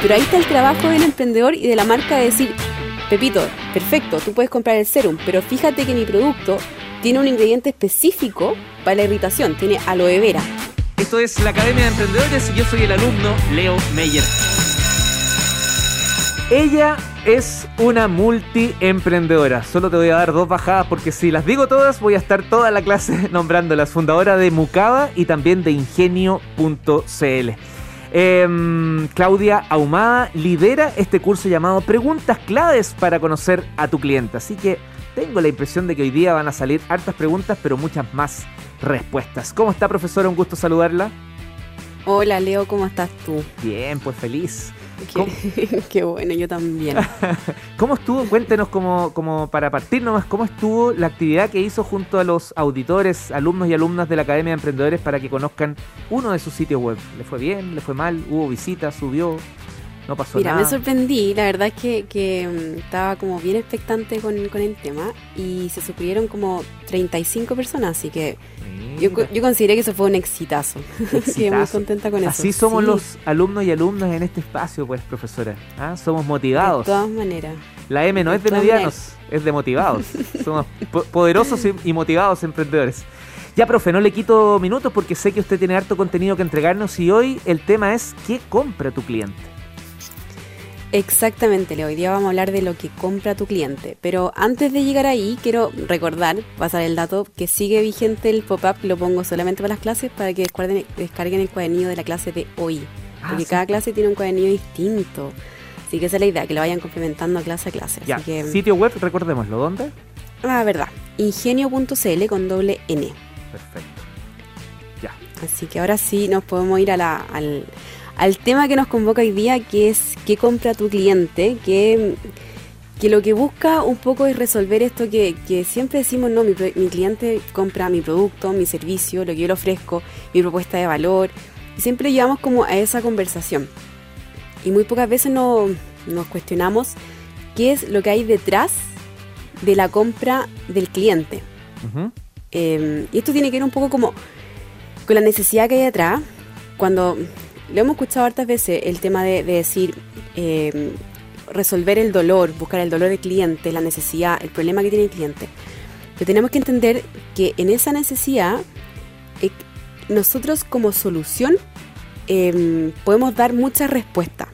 Pero ahí está el trabajo del emprendedor y de la marca de decir, Pepito, perfecto, tú puedes comprar el serum, pero fíjate que mi producto tiene un ingrediente específico para la irritación, tiene aloe vera. Esto es la Academia de Emprendedores y yo soy el alumno Leo Meyer. Ella es una multiemprendedora. Solo te voy a dar dos bajadas porque si las digo todas voy a estar toda la clase nombrándolas. Fundadora de Mucaba y también de Ingenio.cl. Em, Claudia Ahumada lidera este curso llamado Preguntas claves para conocer a tu cliente. Así que tengo la impresión de que hoy día van a salir hartas preguntas, pero muchas más respuestas. ¿Cómo está, profesora? Un gusto saludarla. Hola, Leo, ¿cómo estás tú? Bien, pues feliz. Qué, bueno, yo también. ¿Cómo estuvo? Cuéntenos como, como para partir nomás, ¿cómo estuvo la actividad que hizo junto a los auditores, alumnos y alumnas de la Academia de Emprendedores para que conozcan uno de sus sitios web? ¿Le fue bien? ¿Le fue mal? ¿Hubo visitas? ¿Subió? No pasó Mira, nada. me sorprendí, la verdad es que, que mm, estaba como bien expectante con, con, el tema y se suscribieron como 35 personas, así que yo, yo, consideré que eso fue un exitazo. Estoy muy contenta con eso. Así somos los alumnos y alumnas en este espacio, pues, profesora. ¿Ah? Somos motivados. De todas maneras. La M no de es de medianos, es de motivados. somos poderosos y motivados emprendedores. Ya, profe, no le quito minutos porque sé que usted tiene harto contenido que entregarnos y hoy el tema es ¿qué compra tu cliente? Exactamente, Leo. Hoy día vamos a hablar de lo que compra tu cliente. Pero antes de llegar ahí, quiero recordar, pasar el dato, que sigue vigente el pop-up, lo pongo solamente para las clases, para que descarguen, descarguen el cuadernillo de la clase de hoy. Ah, porque sí. cada clase tiene un cuadernillo distinto. Así que esa es la idea, que lo vayan complementando clase a clase. Ya. Así que, Sitio web, recordémoslo, ¿dónde? Ah, verdad. Ingenio.cl con doble N. Perfecto. Ya. Así que ahora sí nos podemos ir a la, al al tema que nos convoca hoy día, que es qué compra tu cliente, que, que lo que busca un poco es resolver esto que, que siempre decimos, no, mi, mi, cliente compra mi producto, mi servicio, lo que yo le ofrezco, mi propuesta de valor, y siempre llevamos como a esa conversación. Y muy pocas veces no, nos cuestionamos qué es lo que hay detrás de la compra del cliente. Uh -huh. eh, y esto tiene que ver un poco como con la necesidad que hay detrás, cuando lo hemos escuchado hartas veces, el tema de, de decir eh, resolver el dolor, buscar el dolor del cliente, la necesidad, el problema que tiene el cliente. Pero tenemos que entender que en esa necesidad, eh, nosotros como solución eh, podemos dar muchas respuestas.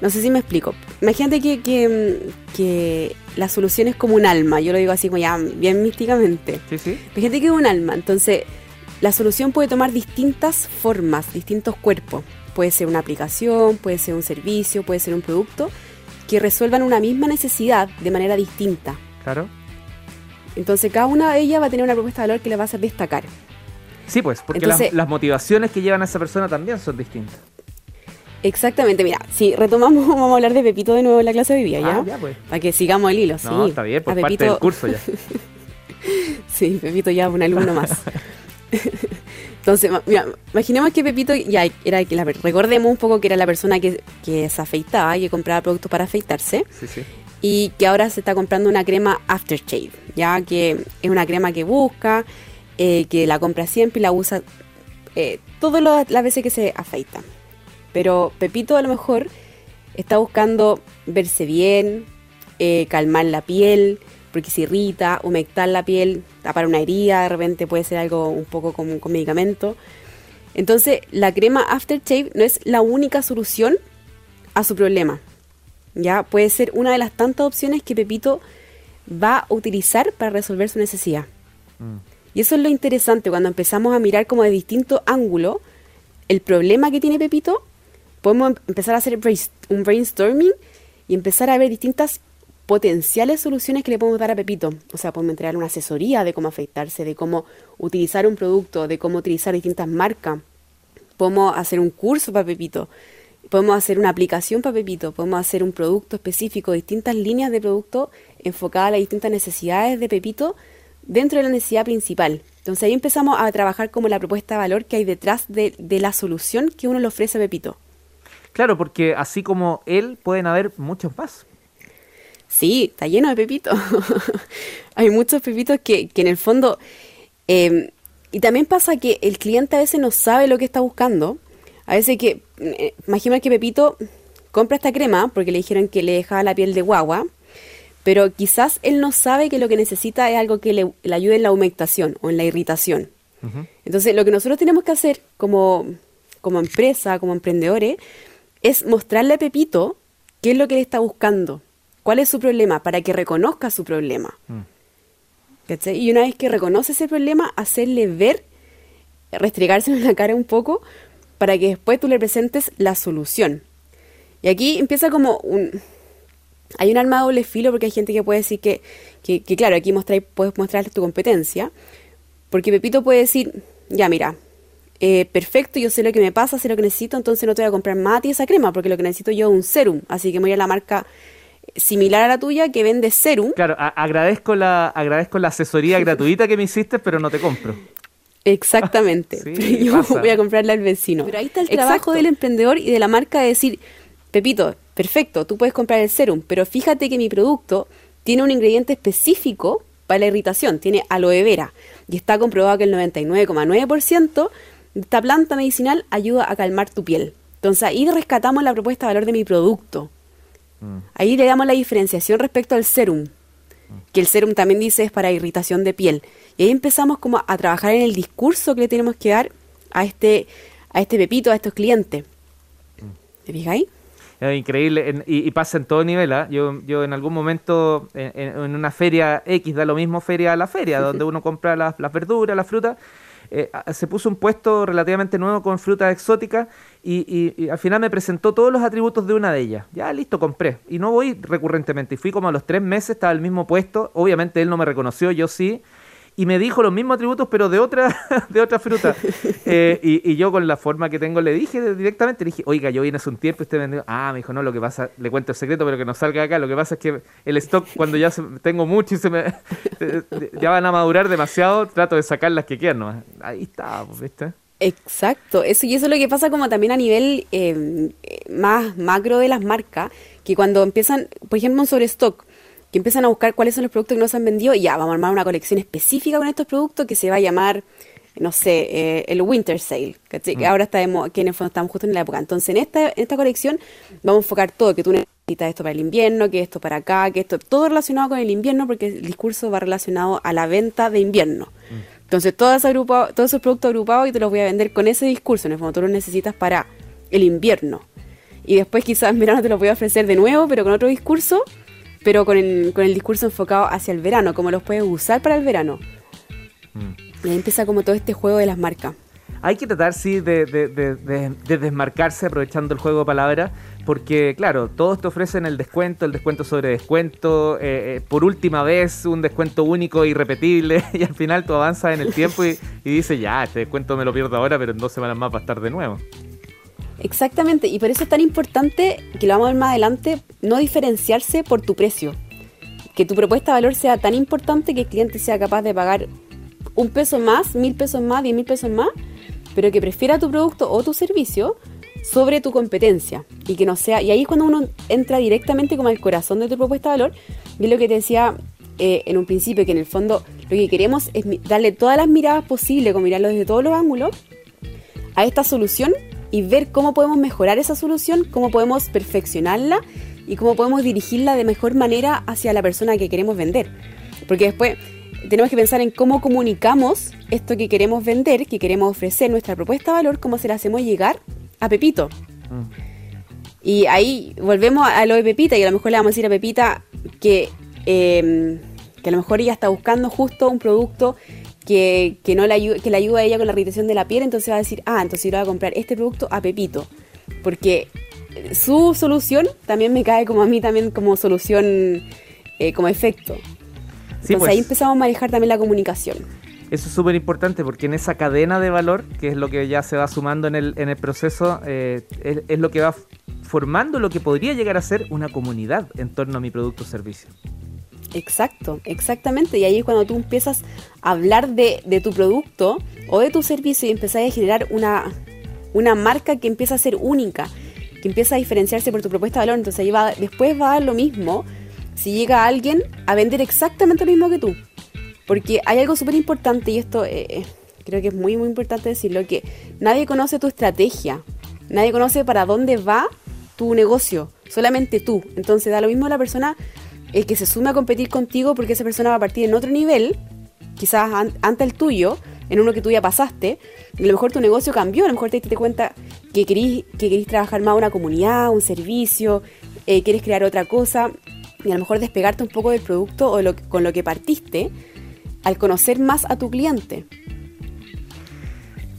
No sé si me explico. Imagínate que, que, que, la solución es como un alma, yo lo digo así como ya bien místicamente. Sí, sí. Imagínate que es un alma, entonces la solución puede tomar distintas formas, distintos cuerpos. Puede ser una aplicación, puede ser un servicio, puede ser un producto que resuelvan una misma necesidad de manera distinta. Claro. Entonces cada una de ellas va a tener una propuesta de valor que le va a hacer destacar. Sí, pues, porque Entonces, las, las, motivaciones que llevan a esa persona también son distintas. Exactamente, mira, si retomamos, vamos a hablar de Pepito de nuevo en la clase de hoy día, ¿ya? Ah, ya pues. Para que sigamos el hilo, no, sí. está bien, por parte del curso ya. sí, Pepito ya un alumno más. Entonces, mira, imaginemos que Pepito ya era que la, recordemos un poco que era la persona que, que se afeitaba y que compraba productos para afeitarse. Sí, sí. Y que ahora se está comprando una crema aftershave, ya que es una crema que busca, eh, que la compra siempre y la usa eh, todas las veces que se afeita. Pero Pepito a lo mejor está buscando verse bien, eh, calmar la piel, porque se irrita, humectar la piel, tapar una herida, de repente puede ser algo un poco con, con medicamento. Entonces, la crema Aftershave no es la única solución a su problema. Ya puede ser una de las tantas opciones que Pepito va a utilizar para resolver su necesidad. Mm. Y eso es lo interesante cuando empezamos a mirar como de distinto ángulo el problema que tiene Pepito, podemos empezar a hacer un brainstorming y empezar a ver distintas potenciales soluciones que le podemos dar a Pepito. O sea, podemos entregar una asesoría de cómo afeitarse, de cómo utilizar un producto, de cómo utilizar distintas marcas. Podemos hacer un curso para Pepito. Podemos hacer una aplicación para Pepito. Podemos hacer un producto específico, distintas líneas de producto enfocadas a las distintas necesidades de Pepito dentro de la necesidad principal. Entonces ahí empezamos a trabajar como la propuesta de valor que hay detrás de, de la solución que uno le ofrece a Pepito. Claro, porque así como él, pueden haber muchos más. Sí, está lleno de pepitos. Hay muchos pepitos que, que en el fondo... Eh, y también pasa que el cliente a veces no sabe lo que está buscando. A veces que... Eh, imagina que Pepito compra esta crema porque le dijeron que le dejaba la piel de guagua, pero quizás él no sabe que lo que necesita es algo que le, ayude en la humectación o en la irritación. Entonces, lo que nosotros tenemos que hacer como, como empresa, como emprendedores, es mostrarle a Pepito qué es lo que él está buscando, cuál es su problema, para que reconozca su problema. Mm. Y una vez que reconoce ese problema, hacerle ver, restregarse en la cara un poco, para que después tú le presentes la solución. Y aquí empieza como un, hay un arma de doble filo porque hay gente que puede decir que, que, claro, aquí puedes mostrar tu competencia, porque Pepito puede decir, ya mira, eh, perfecto, yo sé lo que me pasa, sé lo que necesito, entonces no te voy a comprar más a ti esa crema, porque lo que necesito yo es un serum, así que voy a la marca similar a la tuya que vende serum. Claro, agradezco, la, agradezco la asesoría gratuita que me hiciste, pero no te compro. Exactamente. yo voy a comprarle al vecino. Pero ahí está el trabajo del emprendedor y de la marca de decir, Pepito, perfecto, tú puedes comprar el serum, pero fíjate que mi producto tiene un ingrediente específico para la irritación, tiene aloe vera, y está comprobado que el 99,9% de esta planta medicinal ayuda a calmar tu piel. Entonces ahí rescatamos la propuesta de valor de mi producto. Mm. Ahí le damos la diferenciación respecto al serum, que el serum también dice es para irritación de piel. Y ahí empezamos como a trabajar en el discurso que le tenemos que dar a este, a este pepito, a estos clientes. ¿Te fijas ahí? Es increíble y, pasa en todo nivel. ¿ah? Yo, yo en algún momento en, una feria X, da lo mismo feria a la feria, donde uno compra las, verduras, las frutas, eh, se puso un puesto relativamente nuevo con frutas exóticas y, al final me presentó todos los atributos de una de ellas. Ya listo, compré. Y no voy recurrentemente. Y fui como a los tres meses, estaba el mismo puesto. Obviamente él no me reconoció, yo sí y me dijo los mismos atributos, pero de otra, de otra fruta. Eh, y, yo con la forma que tengo le dije directamente, le dije, oiga, yo vine hace un tiempo y usted me dijo, ah, me dijo, no, lo que pasa, le cuento el secreto, pero que no salga acá, lo que pasa es que el stock, cuando ya tengo mucho y se me, ya van a madurar demasiado, trato de sacar las que quieran. Ahí está, pues, ¿viste? Exacto, eso y eso es lo que pasa como también a nivel eh, más macro de las marcas, que cuando empiezan, por ejemplo, sobre stock, que empiezan a buscar cuáles son los productos que no se han vendido y ya, vamos a armar una colección específica con estos productos que se va a llamar, no sé, eh, el Winter Sale, que mm. ahora está que en el fondo estamos justo en la época. Entonces, en esta, en esta colección vamos a enfocar todo, que tú necesitas esto para el invierno, que esto para acá, que esto, todo relacionado con el invierno, porque el discurso va relacionado a la venta de invierno. Mm. Entonces, todo ese todos esos productos agrupados y te los voy a vender con ese discurso, en el fondo tú los necesitas para el invierno. Y después quizás en verano te los voy a ofrecer de nuevo, pero con otro discurso pero con el, con el discurso enfocado hacia el verano, como los puedes usar para el verano. Mm. Y ahí empieza como todo este juego de las marcas. Hay que tratar, sí, de, desmarcarse aprovechando el juego de palabras, porque, claro, todos te ofrecen el descuento, el descuento sobre descuento, eh, eh, por última vez un descuento único e irrepetible, y al final tú avanzas en el tiempo y, y dices, ya, este descuento me lo pierdo ahora, pero en dos semanas más va a estar de nuevo. Exactamente, y por eso es tan importante, que lo vamos a ver más adelante, no diferenciarse por tu precio. Que tu propuesta de valor sea tan importante que el cliente sea capaz de pagar un peso más, mil pesos más, diez mil pesos más, pero que prefiera tu producto o tu servicio sobre tu competencia. Y que no sea. Y ahí es cuando uno entra directamente como al corazón de tu propuesta de valor. Y es lo que te decía eh, en un principio, que en el fondo lo que queremos es darle todas las miradas posibles, como mirarlo desde todos los ángulos, a esta solución y ver cómo podemos mejorar esa solución, cómo podemos perfeccionarla y cómo podemos dirigirla de mejor manera hacia la persona que queremos vender. Porque después tenemos que pensar en cómo comunicamos esto que queremos vender, que queremos ofrecer, nuestra propuesta de valor, cómo se la hacemos llegar a Pepito. Mm. Y ahí volvemos a lo de Pepita y a lo mejor le vamos a decir a Pepita que, eh, que a lo mejor ella está buscando justo un producto que, que, no le que le ayuda a ella con la irritación de la piel, entonces va a decir, ah, entonces yo voy a comprar este producto a Pepito. Porque su solución también me cae como a mí también como solución, eh, como efecto. entonces ahí pues. empezamos a manejar también la comunicación. Eso es súper importante porque en esa cadena de valor, que es lo que ya se va sumando en el, en el proceso, eh, es, es, lo que va formando lo que podría llegar a ser una comunidad en torno a mi producto o servicio. Exacto, exactamente. Y ahí es cuando tú empiezas a hablar de, tu producto o de tu servicio y empezás a generar una, una marca que empieza a ser única, que empieza a diferenciarse por tu propuesta de valor. Entonces ahí va, después va a dar lo mismo si llega alguien a vender exactamente lo mismo que tú. Porque hay algo súper importante y esto eh, eh, creo que es muy, muy importante decirlo, que nadie conoce tu estrategia, nadie conoce para dónde va tu negocio, solamente tú. Entonces da lo mismo a la persona el que se sume a competir contigo porque esa persona va a partir en otro nivel, quizás ante el tuyo, en uno que tú ya pasaste, y a lo mejor tu negocio cambió, a lo mejor te diste cuenta que querís, que querís trabajar más una comunidad, un servicio, eh, quieres crear otra cosa, y a lo mejor despegarte un poco del producto o con lo que partiste al conocer más a tu cliente.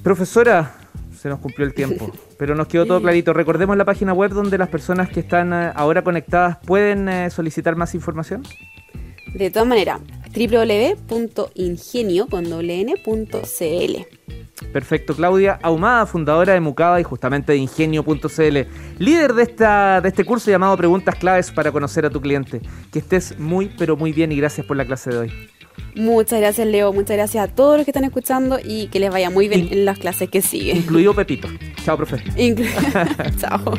Profesora, se nos cumplió el tiempo, pero nos quedó todo clarito. Recordemos la página web donde las personas que están eh, ahora conectadas pueden eh, solicitar más información. De todas maneras, www.ingenio.cl. Perfecto, Claudia Ahumada, fundadora de Mucaba y justamente de Ingenio.cl, líder de, esta, de este curso llamado Preguntas Claves para conocer a tu cliente. Que estés muy, pero muy bien y gracias por la clase de hoy. Muchas gracias, Leo. Muchas gracias a todos los que están escuchando y que les vaya muy bien en las clases que siguen. Incluido Pepito. Chao, profe. Chao.